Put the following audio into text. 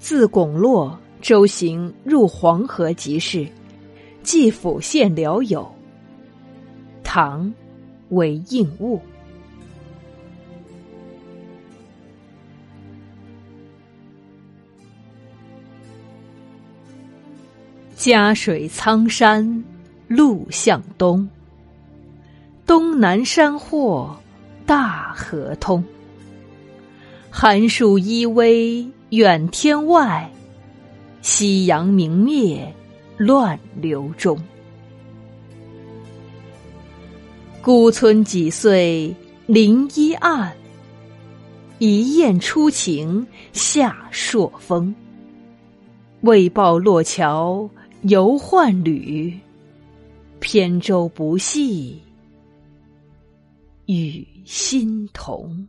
自巩洛周行入黄河集市，寄府县辽友。唐，为应物。嘉水苍山路向东，东南山壑大河通。寒树依偎远天外，夕阳明灭乱流中。孤村几岁林依岸，一雁初晴下朔风。为报洛桥犹换旅，扁舟不系与新同。